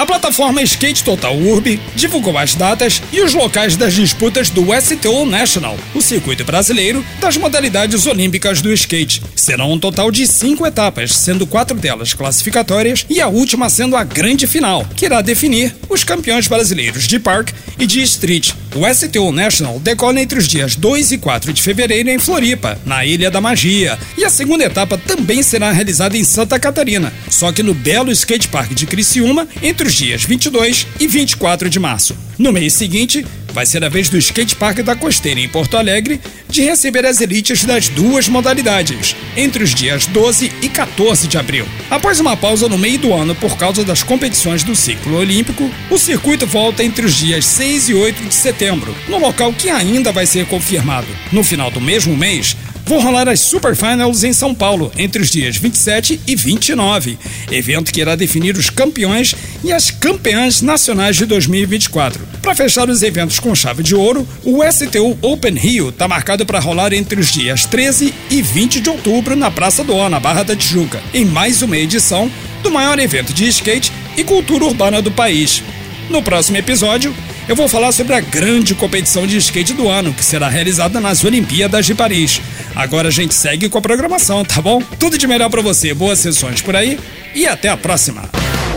A plataforma Skate Total Urb divulgou as datas e os locais das disputas do STO National, o circuito brasileiro das modalidades olímpicas do skate. Serão um total de cinco etapas, sendo quatro delas classificatórias e a última sendo a grande final, que irá definir os campeões brasileiros de park e de street. O STO National decola entre os dias 2 e 4 de fevereiro em Floripa, na Ilha da Magia, e a segunda etapa também será realizada em Santa Catarina, só que no belo skate park de Criciúma, entre os dias 22 e 24 de março. No mês seguinte, vai ser a vez do Skate Park da Costeira, em Porto Alegre, de receber as elites das duas modalidades, entre os dias 12 e 14 de abril. Após uma pausa no meio do ano por causa das competições do ciclo olímpico, o circuito volta entre os dias 6 e 8 de setembro, no local que ainda vai ser confirmado. No final do mesmo mês, vão rolar as Super Finals em São Paulo entre os dias 27 e 29, evento que irá definir os campeões e as campeãs nacionais de 2024. Para fechar os eventos com chave de ouro, o STU Open Rio está marcado para rolar entre os dias 13 e 20 de outubro na Praça do O, Barra da Tijuca, em mais uma edição do maior evento de skate e cultura urbana do país. No próximo episódio, eu vou falar sobre a grande competição de skate do ano, que será realizada nas Olimpíadas de Paris. Agora a gente segue com a programação, tá bom? Tudo de melhor para você, boas sessões por aí e até a próxima.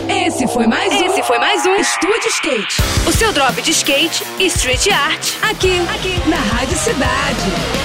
Esse foi mais um. Esse foi mais um Estúdio Skate. O seu drop de skate e street art. Aqui, aqui, na Rádio Cidade.